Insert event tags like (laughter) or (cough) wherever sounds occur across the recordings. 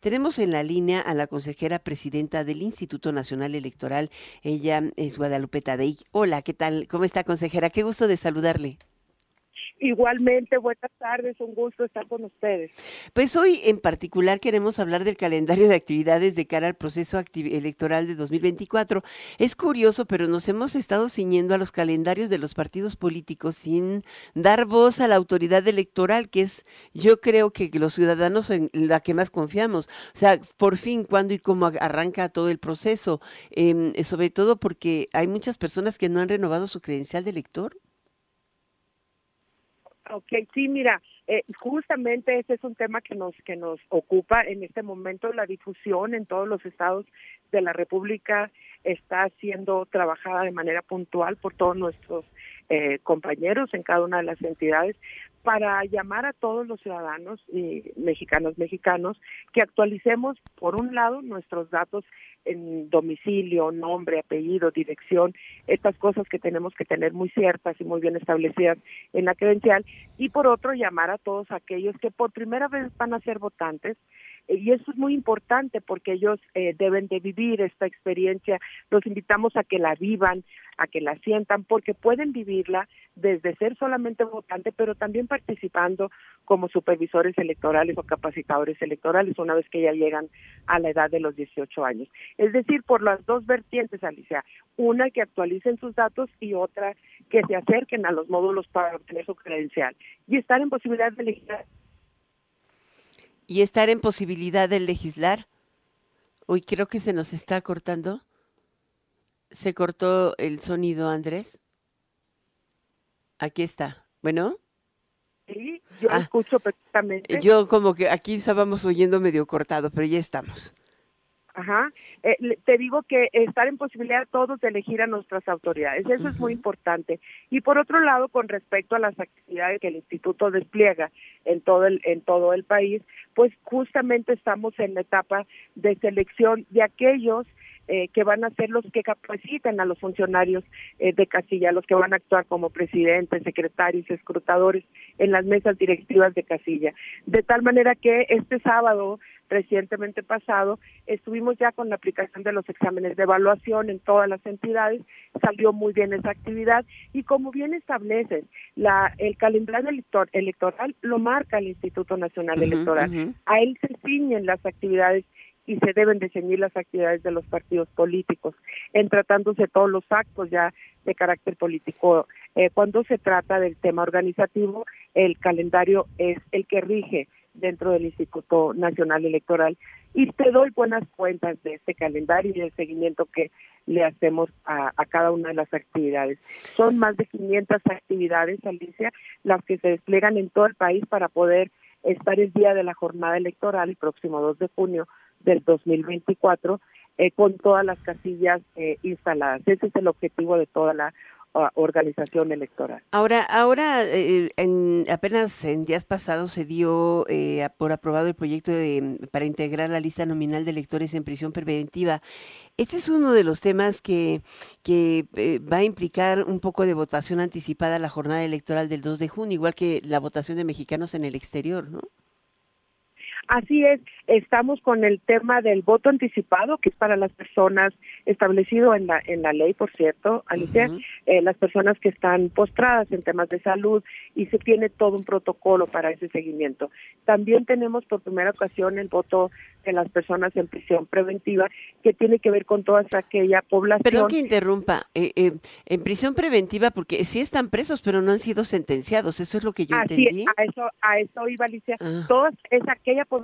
Tenemos en la línea a la consejera presidenta del Instituto Nacional Electoral. Ella es Guadalupe Tadei. Hola, ¿qué tal? ¿Cómo está, consejera? Qué gusto de saludarle. Igualmente, buenas tardes, un gusto estar con ustedes. Pues hoy en particular queremos hablar del calendario de actividades de cara al proceso electoral de 2024. Es curioso, pero nos hemos estado ciñendo a los calendarios de los partidos políticos sin dar voz a la autoridad electoral, que es yo creo que los ciudadanos en la que más confiamos. O sea, por fin, cuándo y cómo arranca todo el proceso, em, sobre todo porque hay muchas personas que no han renovado su credencial de elector. Ok, sí, mira, eh, justamente ese es un tema que nos que nos ocupa en este momento. La difusión en todos los estados de la República está siendo trabajada de manera puntual por todos nuestros eh, compañeros en cada una de las entidades para llamar a todos los ciudadanos y mexicanos mexicanos que actualicemos por un lado nuestros datos en domicilio, nombre, apellido, dirección, estas cosas que tenemos que tener muy ciertas y muy bien establecidas en la credencial. Y por otro llamar a todos aquellos que por primera vez van a ser votantes y eso es muy importante porque ellos eh, deben de vivir esta experiencia. Los invitamos a que la vivan, a que la sientan, porque pueden vivirla desde ser solamente votante, pero también participando como supervisores electorales o capacitadores electorales una vez que ya llegan a la edad de los 18 años. Es decir, por las dos vertientes, Alicia, una que actualicen sus datos y otra que se acerquen a los módulos para obtener su credencial y estar en posibilidad de elegir y estar en posibilidad de legislar. Hoy creo que se nos está cortando. Se cortó el sonido, Andrés. Aquí está. Bueno. Sí, yo ah, escucho perfectamente. Yo como que aquí estábamos oyendo medio cortado, pero ya estamos. Ajá. Eh, te digo que estar en posibilidad todos de elegir a nuestras autoridades, eso es muy importante. Y por otro lado, con respecto a las actividades que el instituto despliega en todo el en todo el país, pues justamente estamos en la etapa de selección de aquellos eh, que van a ser los que capaciten a los funcionarios eh, de casilla, los que van a actuar como presidentes, secretarios, escrutadores en las mesas directivas de casilla. De tal manera que este sábado recientemente pasado, estuvimos ya con la aplicación de los exámenes de evaluación en todas las entidades, salió muy bien esa actividad y como bien establecen, la, el calendario electoral lo marca el Instituto Nacional Electoral. A él se ciñen las actividades y se deben de ceñir las actividades de los partidos políticos, en tratándose todos los actos ya de carácter político. Eh, cuando se trata del tema organizativo, el calendario es el que rige dentro del Instituto Nacional Electoral y te doy buenas cuentas de este calendario y del seguimiento que le hacemos a, cada una de las actividades. Son más de 500 actividades, Alicia, las que se despliegan en todo el país para poder estar el día de la jornada electoral, el próximo 2 de junio del 2024, eh, con todas las casillas eh, instaladas. Ese es el objetivo de toda la organización electoral. Ahora, ahora eh, en, apenas en días pasados se dio eh, por aprobado el proyecto de, para integrar la lista nominal de electores en prisión preventiva. Este es uno de los temas que, que eh, va a implicar un poco de votación anticipada a la jornada electoral del 2 de junio, igual que la votación de mexicanos en el exterior, ¿no? Así es, estamos con el tema del voto anticipado, que es para las personas establecido en la en la ley, por cierto, Alicia, eh, las personas que están postradas en temas de salud y se tiene todo un protocolo para ese seguimiento. También tenemos por primera ocasión el voto de las personas en prisión preventiva, que tiene que ver con toda aquella población. Perdón que interrumpa, eh, eh, en prisión preventiva, porque sí están presos, pero no han sido sentenciados, eso es lo que yo entendí. a eso, a eso iba Alicia. Ah. Toda es aquella población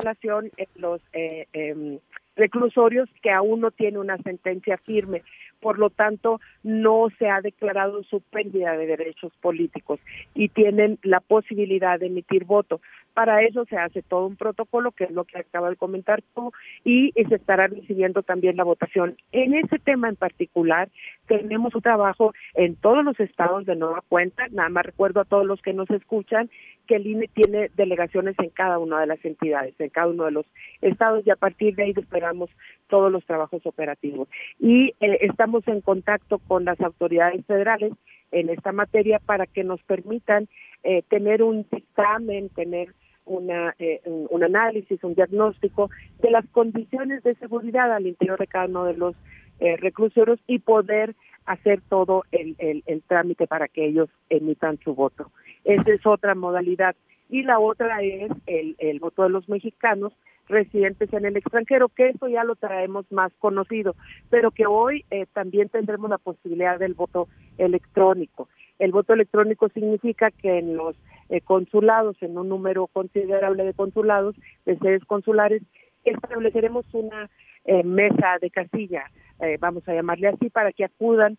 en los eh, em, reclusorios que aún no tiene una sentencia firme por lo tanto no se ha declarado su pérdida de derechos políticos y tienen la posibilidad de emitir voto. Para eso se hace todo un protocolo, que es lo que acaba de comentar tú, y se estará recibiendo también la votación. En ese tema en particular, tenemos un trabajo en todos los estados de nueva cuenta, nada más recuerdo a todos los que nos escuchan que el INE tiene delegaciones en cada una de las entidades, en cada uno de los estados, y a partir de ahí esperamos todos los trabajos operativos. Y eh, estamos en contacto con las autoridades federales en esta materia para que nos permitan eh, tener un dictamen, tener una, eh, un, análisis, un diagnóstico de las condiciones de seguridad al interior de cada uno de los eh, reclusorios y poder hacer todo el, el, trámite para que ellos emitan su voto. Esa es otra modalidad. Y la otra es el, el voto de los mexicanos residentes en el extranjero, que eso ya lo traemos más conocido, pero que hoy eh, también tendremos la posibilidad del voto electrónico. El voto electrónico significa que en los eh, consulados, en un número considerable de consulados, de sedes consulares, estableceremos una eh, mesa de casilla, eh, vamos a llamarle así, para que acudan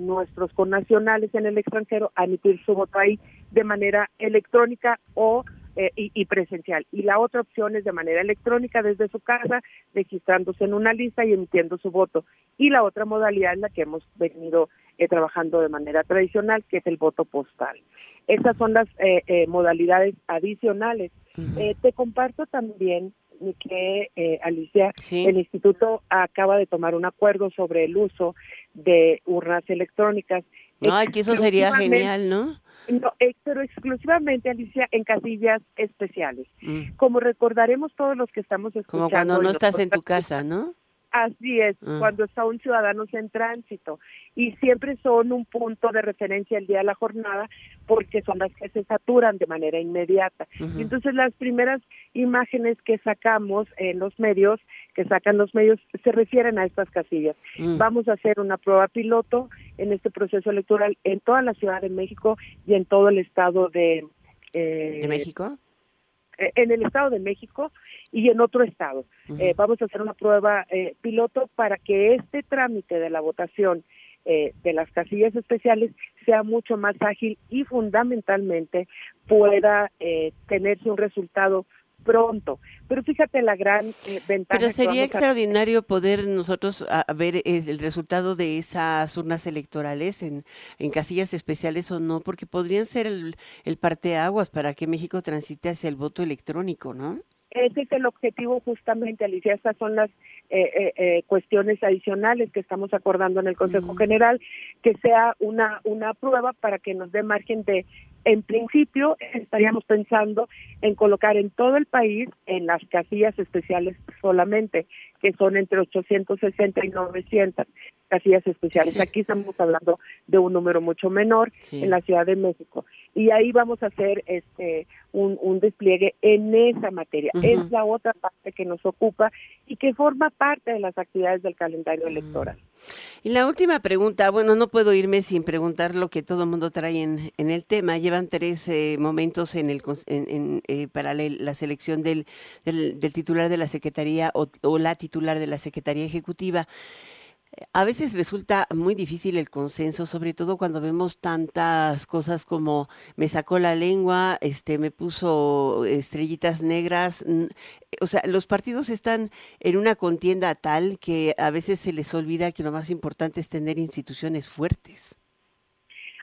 nuestros connacionales en el extranjero a emitir su voto ahí de manera electrónica o eh, y, presencial. Y la otra opción es de manera electrónica desde su casa, registrándose en una lista y emitiendo su voto. Y la otra modalidad es la que hemos venido eh, trabajando de manera tradicional, que es el voto postal. Esas son las eh, modalidades adicionales. te comparto también que Alicia, el instituto acaba de tomar un acuerdo sobre el uso de urnas electrónicas. Ay, que eso sería genial, ¿no? No, eh, pero exclusivamente, Alicia, en casillas especiales. Mm. Como recordaremos todos los que estamos escuchando. Como cuando no estás en tu casa, ¿no? Así es, ah. cuando está un ciudadano en tránsito. Y siempre son un punto de referencia el día de la jornada porque son las que se saturan de manera inmediata. Entonces las primeras imágenes que sacamos en los medios, que sacan los medios, se refieren a estas casillas. Mm. Vamos a hacer una prueba piloto en este proceso electoral en toda la Ciudad de México y en todo el estado de... Eh, ¿De México? Eh, en el Estado de México y en otro estado. Eh, vamos a hacer una prueba eh, piloto para que este trámite de la votación de las casillas especiales sea mucho más ágil y fundamentalmente pueda tenerse un resultado pronto. Pero fíjate la gran ventaja. Pero sería extraordinario poder nosotros ver el resultado de esas urnas electorales en, en casillas especiales o no, porque podrían ser el, el parteaguas para que México transite hacia el voto electrónico, ¿no? Ese es el objetivo justamente, Alicia. Estas son las eh, eh, eh, cuestiones adicionales que estamos acordando en el Consejo General, que sea una, una prueba para que nos dé margen de, en principio, estaríamos pensando en colocar en todo el país, en las casillas especiales solamente, que son entre 860 y 900 casillas especiales. Aquí estamos hablando de un número mucho menor en la Ciudad de México. Y ahí vamos a hacer este un, un despliegue en esa materia. Es la otra parte que nos ocupa y que forma parte de las actividades del calendario electoral. Y la última pregunta, bueno, no puedo irme sin preguntar lo que todo el mundo trae en, en el tema. Llevan tres eh, momentos en el en, eh, para la, selección del, del, titular de la Secretaría o, o la titular de la Secretaría Ejecutiva. A veces resulta muy difícil el consenso, sobre todo cuando vemos tantas cosas como me sacó la lengua, este me puso estrellitas negras, o sea, los partidos están en una contienda tal que a veces se les olvida que lo más importante es tener instituciones fuertes.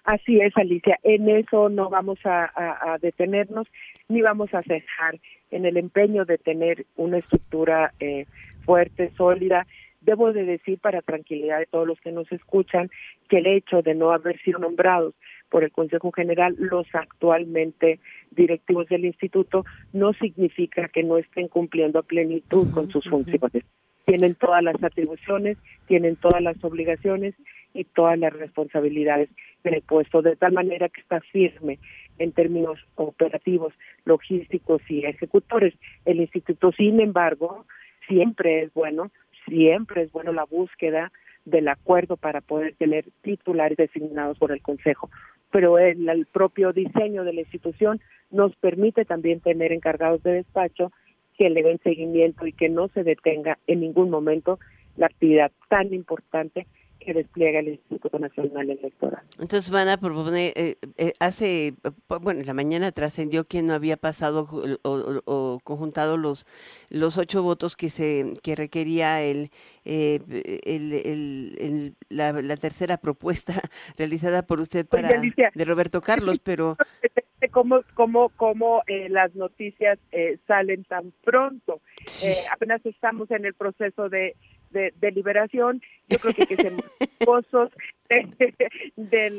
Así es, Alicia. En eso no vamos a, detenernos ni vamos a cejar en el empeño de tener una estructura eh, fuerte, sólida Debo de decir para tranquilidad de todos los que nos escuchan que el hecho de no haber sido nombrados por el Consejo General los actualmente directivos del instituto no significa que no estén cumpliendo a plenitud con sus funciones. Tienen todas las atribuciones, tienen todas las obligaciones y todas las responsabilidades del puesto, de tal manera que está firme en términos operativos, logísticos y ejecutores. El instituto, sin embargo, siempre es bueno siempre es bueno la búsqueda del acuerdo para poder tener titulares designados por el Consejo. Pero el, propio diseño de la institución nos permite también tener encargados de despacho que le den seguimiento y que no se detenga en ningún momento la actividad tan importante que despliega el Instituto Nacional Electoral. Entonces van a proponer, eh, eh, hace, bueno, en la mañana trascendió que no había pasado o, conjuntado los los ocho votos que se que requería el, eh, el, la, tercera propuesta (laughs) realizada por usted para de Roberto Carlos, (laughs) pero cómo cómo cómo las noticias salen tan pronto. apenas estamos en el proceso de de, deliberación, yo creo que, que se pozos (laughs) de,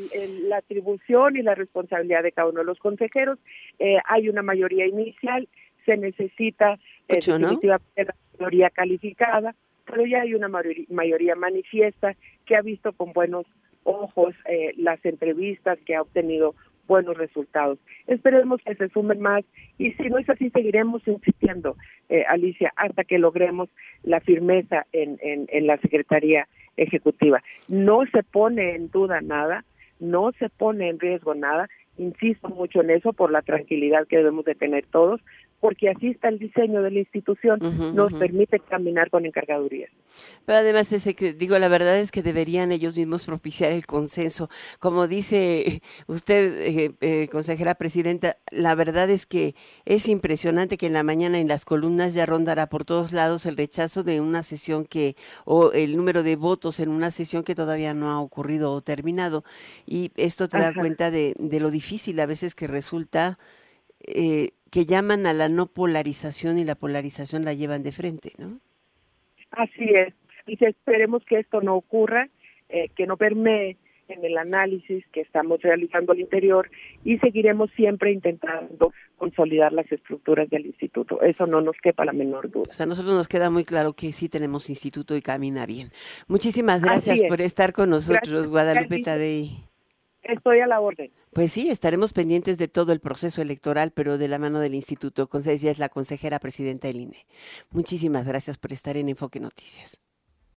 la atribución y la responsabilidad de cada uno de los consejeros. Eh, hay una mayoría inicial, se necesita eh, definitivamente la mayoría calificada, pero ya hay una mayoría, manifiesta que ha visto con buenos ojos eh, las entrevistas, que ha obtenido buenos resultados. Esperemos que se sumen más y si no es así, seguiremos insistiendo, eh, Alicia, hasta que logremos la firmeza en, en, en la Secretaría Ejecutiva. No se pone en duda nada, no se pone en riesgo nada, insisto mucho en eso por la tranquilidad que debemos de tener todos, porque así está el diseño de la institución, nos permite caminar con encargadurías. Pero además, ese que digo, la verdad es que deberían ellos mismos propiciar el consenso. Como dice usted, eh, eh, consejera presidenta, la verdad es que es impresionante que en la mañana en las columnas ya rondará por todos lados el rechazo de una sesión que, o el número de votos en una sesión que todavía no ha ocurrido o terminado. Y esto te da cuenta de, de lo difícil a veces que resulta eh, que llaman a la no polarización y la polarización la llevan de frente, ¿no? Así es. Y esperemos que esto no ocurra, eh, que no permee en el análisis que estamos realizando al interior y seguiremos siempre intentando consolidar las estructuras del instituto. Eso no nos quepa la menor duda. O sea, a nosotros nos queda muy claro que sí tenemos instituto y camina bien. Muchísimas gracias por estar con nosotros, Guadalupe Tadei. Estoy a la orden. Pues sí, estaremos pendientes de todo el proceso electoral, pero de la mano del instituto. Ella es la consejera presidenta del INE. Muchísimas gracias por estar en Enfoque Noticias.